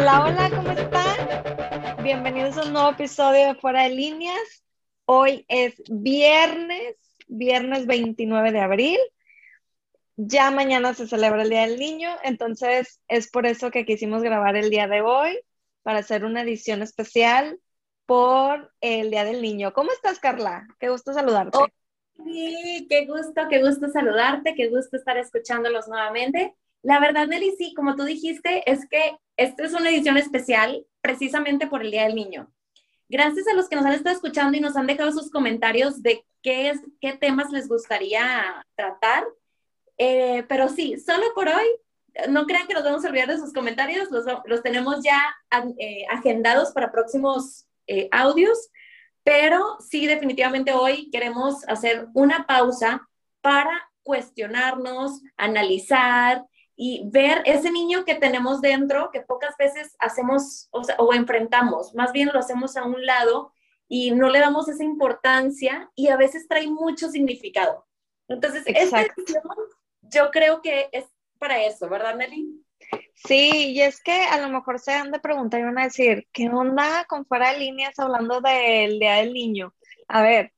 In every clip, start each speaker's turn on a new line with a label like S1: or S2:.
S1: Hola, hola, ¿cómo están? Bienvenidos a un nuevo episodio de Fuera de Líneas. Hoy es viernes, viernes 29 de abril. Ya mañana se celebra el Día del Niño, entonces es por eso que quisimos grabar el día de hoy para hacer una edición especial por el Día del Niño. ¿Cómo estás, Carla? Qué gusto saludarte.
S2: sí, qué gusto, qué gusto saludarte, qué gusto estar escuchándolos nuevamente. La verdad, Nelly, sí, como tú dijiste, es que esta es una edición especial precisamente por el Día del Niño. Gracias a los que nos han estado escuchando y nos han dejado sus comentarios de qué, es, qué temas les gustaría tratar. Eh, pero sí, solo por hoy, no crean que nos vamos a olvidar de sus comentarios, los, los tenemos ya eh, agendados para próximos eh, audios, pero sí, definitivamente hoy queremos hacer una pausa para cuestionarnos, analizar, y ver ese niño que tenemos dentro, que pocas veces hacemos o, enfrentamos, más bien lo hacemos a un lado y no le damos esa importancia y a veces trae mucho significado. Entonces, esta yo creo que es para eso, ¿verdad, Nelly?
S1: Sí, y es que a lo mejor se han de preguntar y van a decir, ¿qué onda con fuera de líneas hablando del Día del Niño? A ver,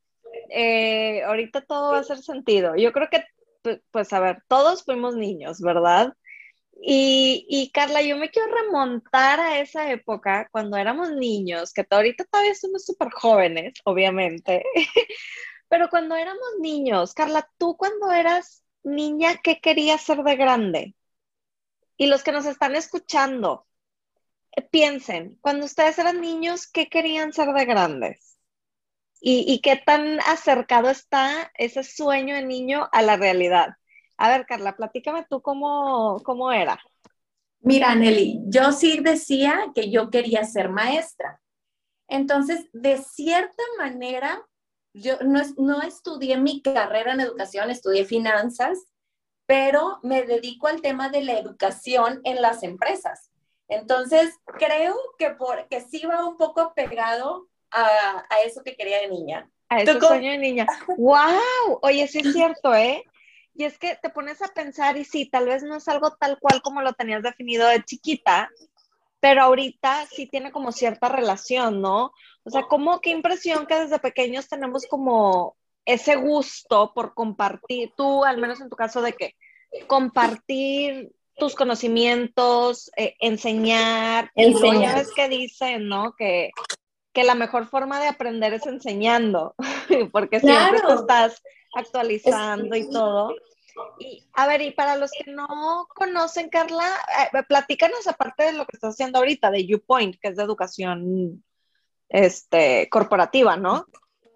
S1: eh, ahorita todo va a hacer sentido. Yo creo que pues a ver, todos fuimos niños, ¿verdad? Y, y, Carla, yo me quiero remontar a esa época cuando éramos niños, que ahorita todavía somos súper jóvenes, obviamente, pero cuando éramos niños, Carla, tú cuando eras niña, ¿qué querías ser de grande? Y los que nos están escuchando, eh, piensen, cuando ustedes eran niños, ¿qué querían ser de grandes? Y, qué tan acercado está ese sueño de niño a la realidad. A ver, Carla, platícame tú cómo, cómo era.
S2: Mira, Nelly, yo sí decía que yo quería ser maestra. Entonces, de cierta manera, yo no, no estudié mi carrera en educación, estudié finanzas, pero me dedico al tema de la educación en las empresas. Entonces, creo que, por, que sí va un poco pegado a, eso que quería de niña.
S1: A ese sueño de niña. ¡Wow! Oye, sí es cierto, ¿eh? Y es que te pones a pensar y sí, tal vez no es algo tal cual como lo tenías definido de chiquita, pero ahorita sí tiene como cierta relación, ¿no? O sea, como qué impresión que desde pequeños tenemos como ese gusto por compartir, tú al menos en tu caso de que compartir tus conocimientos, eh, enseñar, enseñar. es que dicen, ¿no? Que que la mejor forma de aprender es enseñando, porque siempre te estás actualizando y todo. Y a ver, y para los que no conocen, Carla, eh, platícanos aparte de lo que estás haciendo ahorita, de YouPoint, que es de educación este, corporativa, ¿no?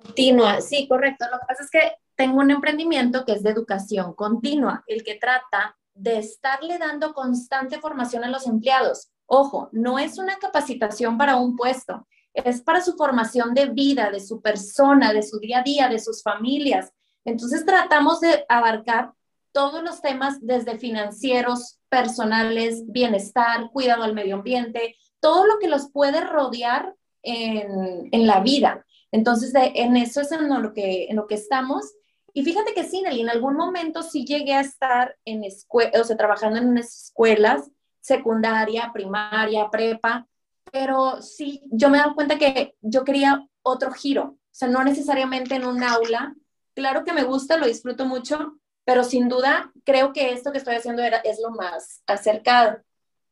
S2: Continua, sí, correcto. Lo que pasa es que tengo un emprendimiento que es de educación continua, el que trata de estarle dando constante formación a los empleados. Ojo, no es una capacitación para un puesto, es para su formación de vida, de su persona, de su día a día, de sus familias. Entonces tratamos de abarcar todos los temas desde financieros, personales, bienestar, cuidado al medio ambiente, todo lo que los puede rodear en, la vida. Entonces, en eso es en lo, que, en lo que estamos. Y fíjate que sí, en algún momento sí llegué a estar en escuelas, o sea, trabajando en escuelas, secundaria, primaria, prepa, pero sí, yo me he dado cuenta que yo quería otro giro, o sea, no necesariamente en un aula. Claro que me gusta, lo disfruto mucho, pero sin duda creo que esto que estoy haciendo era, es lo más acercado.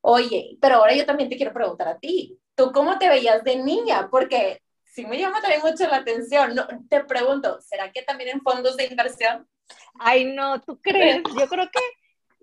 S2: Oye, pero ahora yo también te quiero preguntar a ti, ¿tú cómo te veías de niña? Porque sí me llama también mucho la atención. No, te pregunto, ¿será que también en fondos de inversión?
S1: Ay, no, ¿tú crees? Yo creo que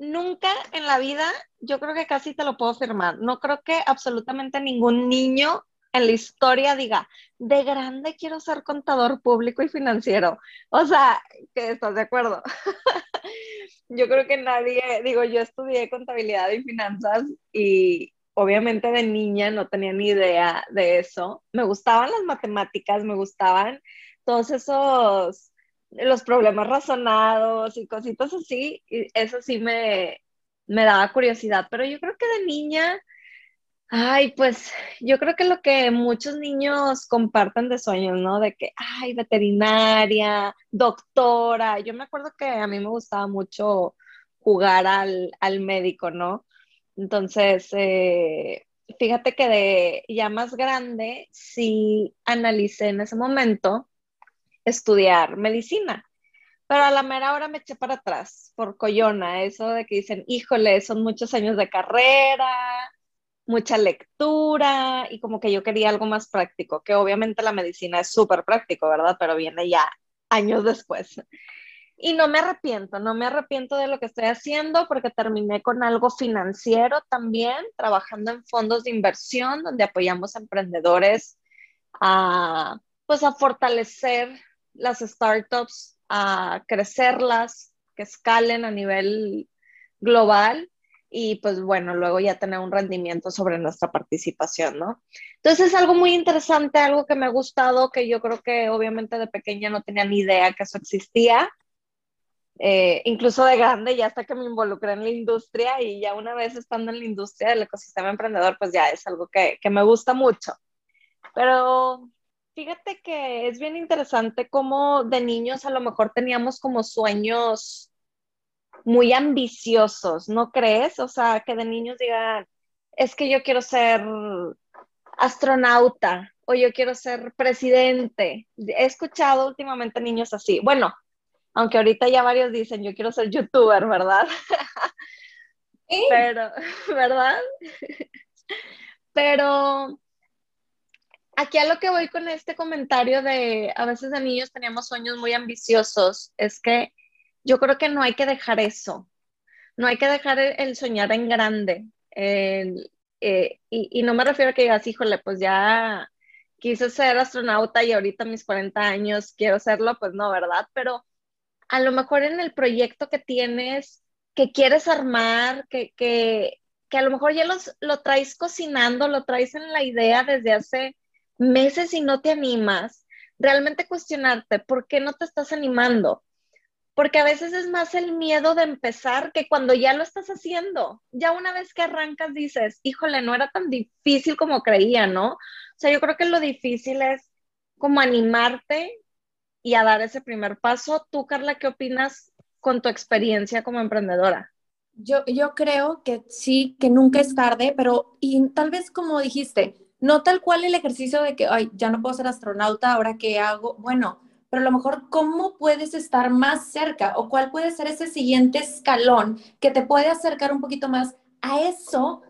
S1: nunca en la vida, yo creo que casi te lo puedo afirmar, no creo que absolutamente ningún niño en la historia diga, de grande quiero ser contador público y financiero. O sea, que estás de acuerdo. yo creo que nadie, digo, yo estudié contabilidad y finanzas y obviamente de niña no tenía ni idea de eso. Me gustaban las matemáticas, me gustaban todos esos los problemas razonados y cositas así, eso sí me, me daba curiosidad, pero yo creo que de niña, ay, pues yo creo que lo que muchos niños comparten de sueños, ¿no? De que, ay, veterinaria, doctora, yo me acuerdo que a mí me gustaba mucho jugar al, al médico, ¿no? Entonces, eh, fíjate que de ya más grande, sí analicé en ese momento estudiar medicina. Pero a la mera hora me eché para atrás por coyona, eso de que dicen, híjole, son muchos años de carrera, mucha lectura y como que yo quería algo más práctico, que obviamente la medicina es súper práctico, ¿verdad? Pero viene ya años después. Y no me arrepiento, no me arrepiento de lo que estoy haciendo porque terminé con algo financiero también, trabajando en fondos de inversión donde apoyamos a emprendedores a, pues a fortalecer las startups, a crecerlas, que escalen a nivel global y pues bueno, luego ya tener un rendimiento sobre nuestra participación, ¿no? Entonces es algo muy interesante, algo que me ha gustado, que yo creo que obviamente de pequeña no tenía ni idea que eso existía eh, incluso de grande, ya hasta que me involucré en la industria y ya una vez estando en la industria del ecosistema emprendedor, pues ya es algo que, que me gusta mucho. Pero fíjate que es bien interesante cómo de niños a lo mejor teníamos como sueños muy ambiciosos, ¿no crees? O sea, que de niños digan, es que yo quiero ser astronauta o yo quiero ser presidente. He escuchado últimamente niños así. Bueno, aunque ahorita ya varios dicen, yo quiero ser youtuber, ¿verdad? Pero, ¿verdad? Pero aquí a lo que voy con este comentario de a veces de niños teníamos sueños muy ambiciosos, es que yo creo que no hay que dejar eso, no hay que dejar el, soñar en grande. Eh, y, no me refiero a que digas, híjole, pues ya quise ser astronauta y ahorita mis 40 años quiero serlo, pues no, ¿verdad? Pero a lo mejor en el proyecto que tienes, que quieres armar, que, que, que a lo mejor ya los, lo traes cocinando, lo traes en la idea desde hace meses y no te animas, realmente cuestionarte por qué no te estás animando. Porque a veces es más el miedo de empezar que cuando ya lo estás haciendo. Ya una vez que arrancas dices, híjole, no era tan difícil como creía, ¿no? O sea, yo creo que lo difícil es como animarte y a dar ese primer paso. Tú, Carla, ¿qué opinas con tu experiencia como emprendedora?
S2: Yo, yo creo que sí, que nunca es tarde, pero y tal vez como dijiste, no tal cual el ejercicio de que, ay, ya no puedo ser astronauta, ahora qué hago. Bueno, pero a lo mejor cómo puedes estar más cerca o cuál puede ser ese siguiente escalón que te puede acercar un poquito más a eso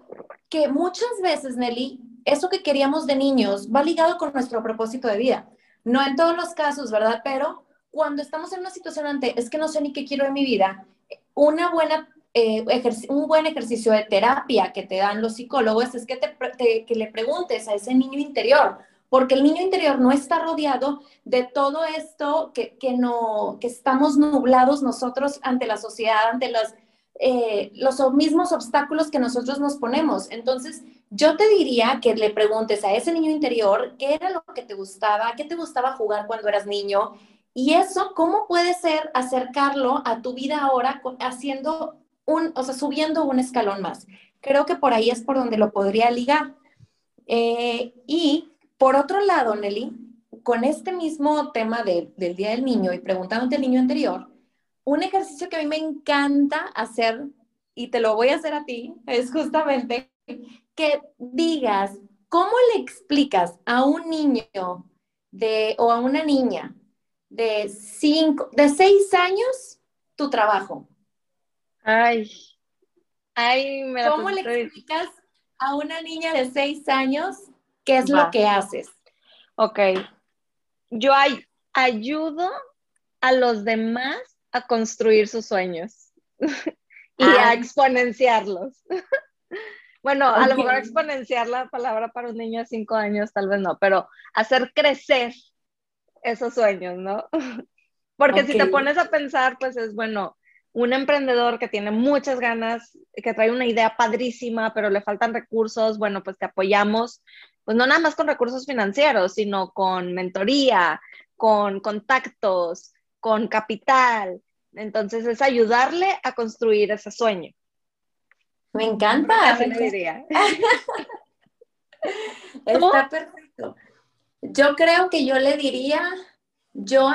S2: que muchas veces, Nelly, eso que queríamos de niños va ligado con nuestro propósito de vida. No en todos los casos, ¿verdad? Pero cuando estamos en una situación ante, es que no sé ni qué quiero en mi vida, una buena, eh, un buen ejercicio de terapia que te dan los psicólogos es que, te, que le preguntes a ese niño interior, porque el niño interior no está rodeado de todo esto que, que, no, que estamos nublados nosotros ante la sociedad, ante las, eh, los mismos obstáculos que nosotros nos ponemos. Entonces, yo te diría que le preguntes a ese niño interior qué era lo que te gustaba, qué te gustaba jugar cuando eras niño y eso, cómo puede ser acercarlo a tu vida ahora haciendo o sea, subiendo un escalón más. Creo que por ahí es por donde lo podría ligar. Eh, y por otro lado, Nelly, con este mismo tema del Día del Niño y preguntándote al niño anterior, un ejercicio que a mí me encanta hacer, y te lo voy a hacer a ti, es justamente que digas, ¿cómo le explicas a un niño de, o a una niña de cinco, de seis años tu trabajo?
S1: Ay, ay, me
S2: ¿Cómo le explicas a una niña de seis años qué es lo que haces?
S1: Ok, yo ayudo a los demás a construir sus sueños y a ah. exponenciarlos. Bueno, a lo mejor exponenciar la palabra para un niño de cinco años, tal vez no, pero hacer crecer esos sueños, ¿no? Porque si te pones a pensar, pues es bueno, un emprendedor que tiene muchas ganas, que trae una idea padrísima, pero le faltan recursos, bueno, pues te apoyamos, pues no nada más con recursos financieros, sino con mentoría, con contactos, con capital. Entonces es ayudarle a construir ese sueño.
S2: Me encanta. Está perfecto. Yo creo que yo le diría, yo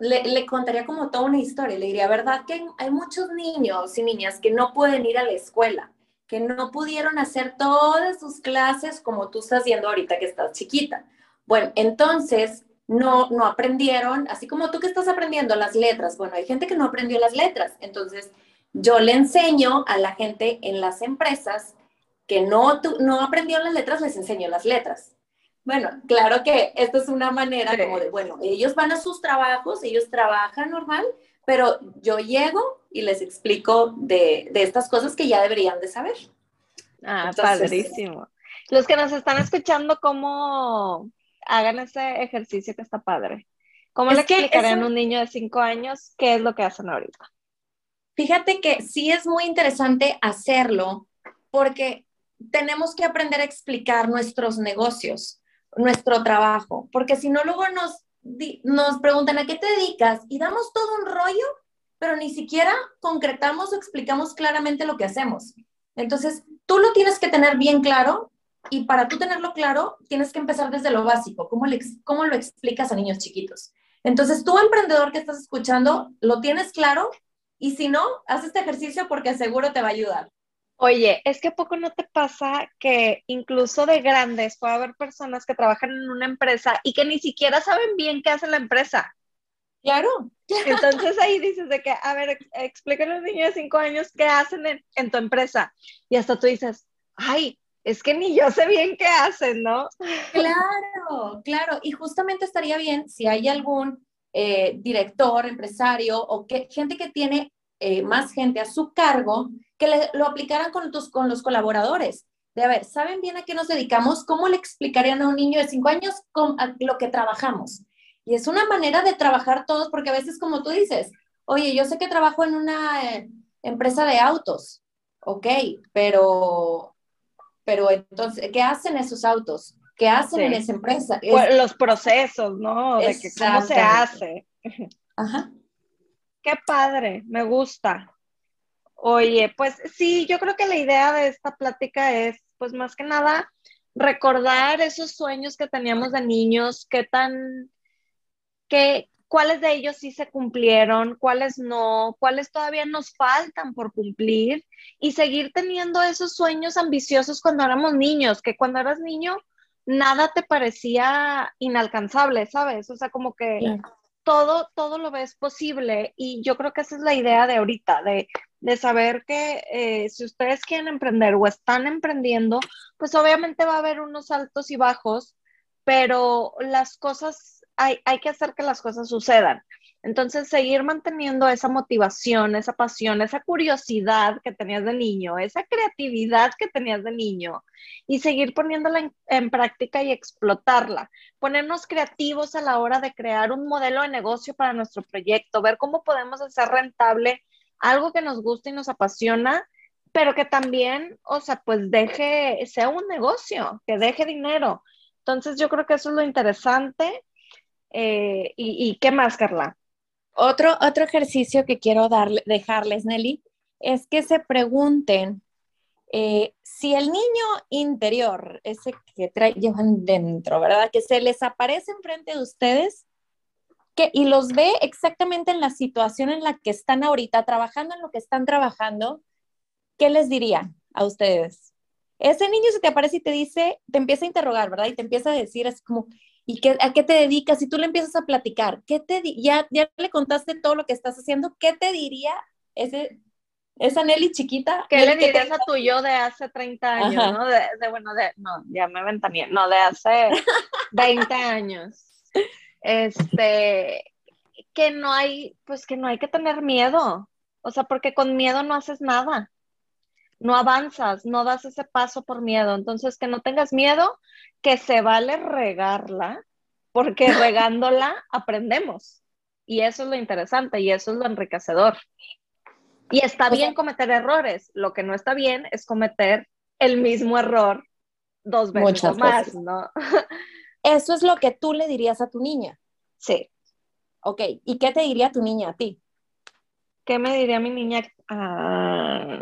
S2: le, contaría como toda una historia. Le diría, ¿verdad que hay muchos niños y niñas que no pueden ir a la escuela? que no pudieron hacer todas sus clases como tú estás haciendo ahorita que estás chiquita. Bueno, entonces no, no aprendieron, así como tú que estás aprendiendo las letras. Bueno, hay gente que no aprendió las letras. Entonces, yo le enseño a la gente en las empresas que no, no aprendió las letras, les enseño las letras. Bueno, claro que esto es una manera como de, bueno, ellos van a sus trabajos, ellos trabajan normal, pero yo llego y les explico de, de estas cosas que ya deberían de saber.
S1: Ah, padrísimo. Los que nos están escuchando, ¿cómo hagan ese ejercicio que está padre? ¿Cómo le explicarían a un niño de cinco años qué es lo que hacen ahorita?
S2: Fíjate que sí es muy interesante hacerlo porque tenemos que aprender a explicar nuestros negocios, nuestro trabajo, porque si no, luego nos, nos preguntan a qué te dedicas y damos todo un rollo, pero ni siquiera concretamos o explicamos claramente lo que hacemos. Entonces, tú lo tienes que tener bien claro y para tú tenerlo claro, tienes que empezar desde lo básico, cómo, le, cómo lo explicas a niños chiquitos. Entonces, tú emprendedor que estás escuchando, lo tienes claro y si no, haz este ejercicio porque seguro te va a ayudar.
S1: Oye, es que poco no te pasa que incluso de grandes puede haber personas que trabajan en una empresa y que ni siquiera saben bien qué hace la empresa.
S2: Claro.
S1: Entonces ahí dices de que, a ver, explícale a un niño de cinco años qué hacen en, en, tu empresa. Y hasta tú dices, ay, es que ni yo sé bien qué hacen, ¿no?
S2: Claro, claro. Y justamente estaría bien si hay algún eh, director, empresario o que, gente que tiene eh, más gente a su cargo, que lo aplicaran con, tus, con los colaboradores. De a ver, ¿saben bien a qué nos dedicamos? ¿Cómo le explicarían a un niño de cinco años con, lo que trabajamos? Y es una manera de trabajar todos, porque a veces, como tú dices, oye, yo sé que trabajo en una eh, empresa de autos, ok, pero, pero entonces, ¿qué hacen esos autos? ¿Qué hacen en esa empresa?
S1: los procesos, ¿no? De que cómo se hace. Ajá. Qué padre, me gusta. Oye, pues sí, yo creo que la idea de esta plática es, pues más que nada, recordar esos sueños que teníamos de niños, qué tan, qué, cuáles de ellos sí se cumplieron, cuáles no, cuáles todavía nos faltan por cumplir y seguir teniendo esos sueños ambiciosos cuando éramos niños, que cuando eras niño nada te parecía inalcanzable, ¿sabes? O sea, como que todo, todo lo ves posible y yo creo que esa es la idea de ahorita, de, saber que eh, si ustedes quieren emprender o están emprendiendo, pues obviamente va a haber unos altos y bajos, pero las cosas, hay, hay que hacer que las cosas sucedan. Entonces, seguir manteniendo esa motivación, esa pasión, esa curiosidad que tenías de niño, esa creatividad que tenías de niño y seguir poniéndola en, práctica y explotarla. Ponernos creativos a la hora de crear un modelo de negocio para nuestro proyecto, ver cómo podemos hacer rentable algo que nos gusta y nos apasiona, pero que también, o sea, pues deje, sea un negocio, que deje dinero. Entonces, yo creo que eso es lo interesante. Eh, y, ¿Y qué más, Carla?
S2: Otro, otro ejercicio que quiero darle, dejarles, Nelly, es que se pregunten eh, si el niño interior, ese que trae, llevan dentro, ¿verdad? Que se les aparece enfrente de ustedes que, y los ve exactamente en la situación en la que están ahorita, trabajando en lo que están trabajando, ¿qué les diría a ustedes? Ese niño se te aparece y te dice, te empieza a interrogar, ¿verdad? Y te empieza a decir así como, ¿Y qué, a qué te dedicas? Si tú le empiezas a platicar, ¿qué te ya, ya le contaste todo lo que estás haciendo, ¿qué te diría ese, esa Nelly chiquita?
S1: ¿Qué le dirías a tu yo de hace 30 años, no? De, bueno, de, no, ya me ven también, no, de hace 20 años. Este, que no hay, pues que no hay que tener miedo, o sea, porque con miedo no haces nada no avanzas, no das ese paso por miedo. Entonces, que no tengas miedo, que se vale regarla, porque regándola aprendemos. Y eso es lo interesante y eso es lo enriquecedor. Y está bien cometer errores. Lo que no está bien es cometer el mismo error dos veces más, ¿no?
S2: Eso es lo que tú le dirías a tu niña.
S1: Sí.
S2: Ok, ¿y qué te diría tu niña a ti?
S1: ¿Qué me diría mi niña? Ah,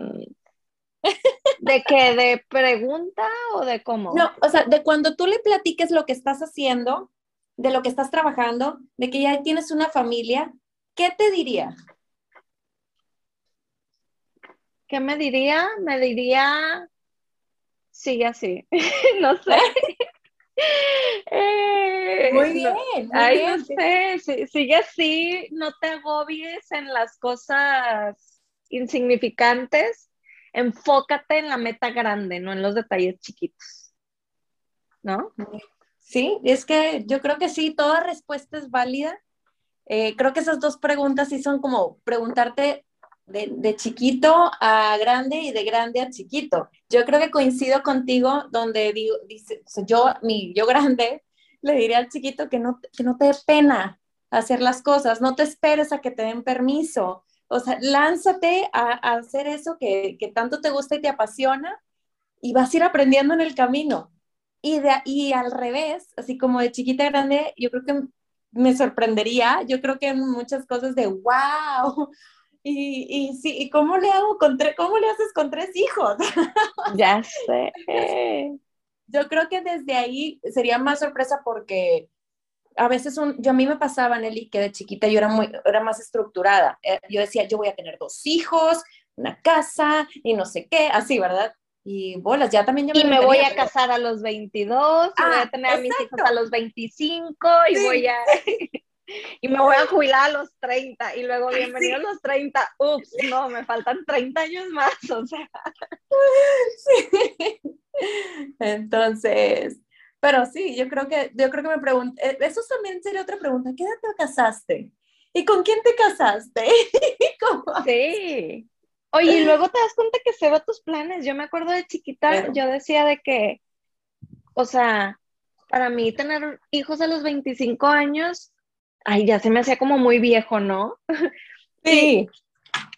S1: ¿De qué? ¿De pregunta o de cómo?
S2: No, o sea, de cuando tú le platiques lo que estás haciendo, de lo que estás trabajando, de que ya tienes una familia, ¿qué te diría?
S1: ¿Qué me diría? Me diría, sigue así, no sé.
S2: Eh, muy bien.
S1: ay, no sé, sigue así, no te agobies en las cosas insignificantes, enfócate en la meta grande, no en los detalles chiquitos. ¿No?
S2: Sí, es que yo creo que sí, toda respuesta es válida. Eh, creo que esas dos preguntas sí son como preguntarte de, chiquito a grande y de grande a chiquito. Yo creo que coincido contigo donde digo, dice, yo, mi yo grande, le diría al chiquito que no, que no te dé pena hacer las cosas, no te esperes a que te den permiso. O sea, lánzate a, hacer eso que, que, tanto te gusta y te apasiona y vas a ir aprendiendo en el camino. Y, de, y al revés, así como de chiquita a grande, yo creo que me sorprendería, yo creo que muchas cosas de, wow, y, y sí, ¿y cómo le hago con tres, cómo le haces con tres hijos?
S1: Ya sé.
S2: Yo creo que desde ahí sería más sorpresa porque a veces un, yo a mí me pasaba, Nelly, que de chiquita yo era, muy, era más estructurada. Eh, yo decía, yo voy a tener dos hijos, una casa y no sé qué, así, ¿verdad? Y bolas, ya también
S1: Y me voy a casar a los 22, y voy a ah, tener a mis hijos a los 25 y voy a... y me voy a jubilar a los 30 y luego bienvenido a los 30, ups, no, me faltan 30 años más, o sea.
S2: Sí. Entonces, pero sí, yo creo que, yo creo que me pregunté, eh, eso también sería otra pregunta, ¿qué edad te casaste? ¿Y con quién te casaste?
S1: Sí. Oye, y luego te das cuenta que se va tus planes. Yo me acuerdo de chiquita, yo decía de que, o sea, para mí tener hijos a los 25 años ay, ya se me hacía como muy viejo, ¿no?
S2: Sí.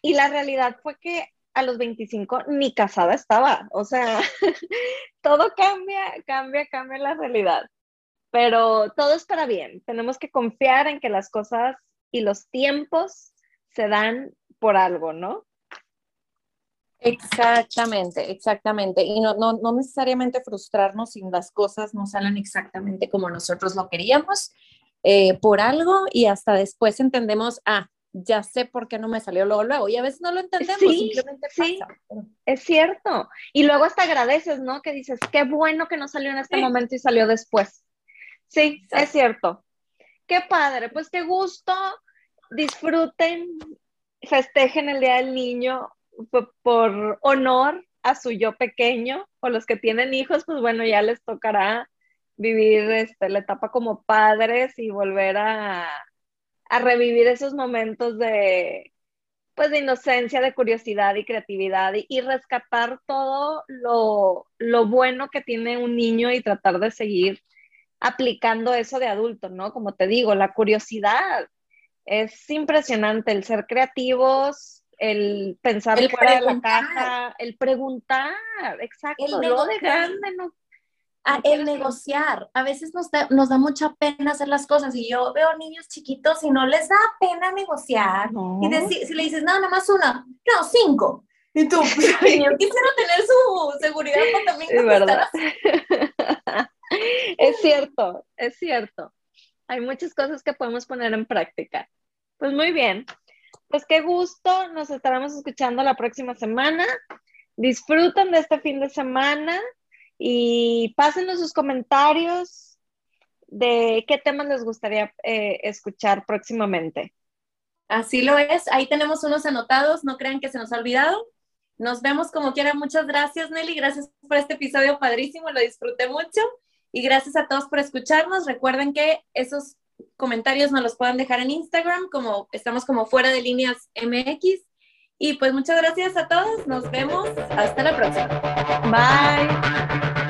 S1: y, la realidad fue que a los 25 ni casada estaba, o sea, todo cambia, cambia, cambia la realidad, pero todo es para bien, tenemos que confiar en que las cosas y los tiempos se dan por algo, ¿no?
S2: Exactamente, exactamente. Y no, no, no necesariamente frustrarnos si las cosas no salen exactamente como nosotros lo queríamos, eh, por algo y hasta después entendemos, ah, ya sé por qué no me salió luego, luego. Y a veces no lo entendemos, simplemente pasa.
S1: Es cierto. Y luego hasta agradeces, ¿no? Que dices, qué bueno que no salió en este momento y salió después. Sí, es cierto. Qué padre, pues qué gusto. Disfruten, festejen el Día del Niño por honor a su yo pequeño o los que tienen hijos, pues bueno, ya les tocará vivir este, la etapa como padres y volver a, a revivir esos momentos de, pues, de inocencia, de curiosidad y creatividad y, rescatar todo lo, lo, bueno que tiene un niño y tratar de seguir aplicando eso de adulto, ¿no? Como te digo, la curiosidad. Es impresionante, el ser creativos, el pensar fuera de la caja, el preguntar, exacto, el lo de grande no
S2: el negociar. A veces nos da, nos da mucha pena hacer las cosas y yo veo niños chiquitos y no les da pena negociar. Y decir, si le dices, no, nada más una, no, cinco. Y tú, pues, yo quisiera tener su seguridad para también
S1: es verdad. es cierto, es cierto. Hay muchas cosas que podemos poner en práctica. Pues muy bien. Pues qué gusto. Nos estaremos escuchando la próxima semana. Disfruten de este fin de semana y pásenos sus comentarios de qué temas les gustaría eh, escuchar próximamente.
S2: Así lo es, ahí tenemos unos anotados, no crean que se nos ha olvidado. Nos vemos como quiera. Muchas gracias, Nelly. Gracias por este episodio padrísimo, lo disfruté mucho. Y gracias a todos por escucharnos. Recuerden que esos comentarios nos los pueden dejar en Instagram, como estamos como fuera de líneas MX. Y pues muchas gracias a todos. Nos vemos. Hasta la próxima.
S1: Bye.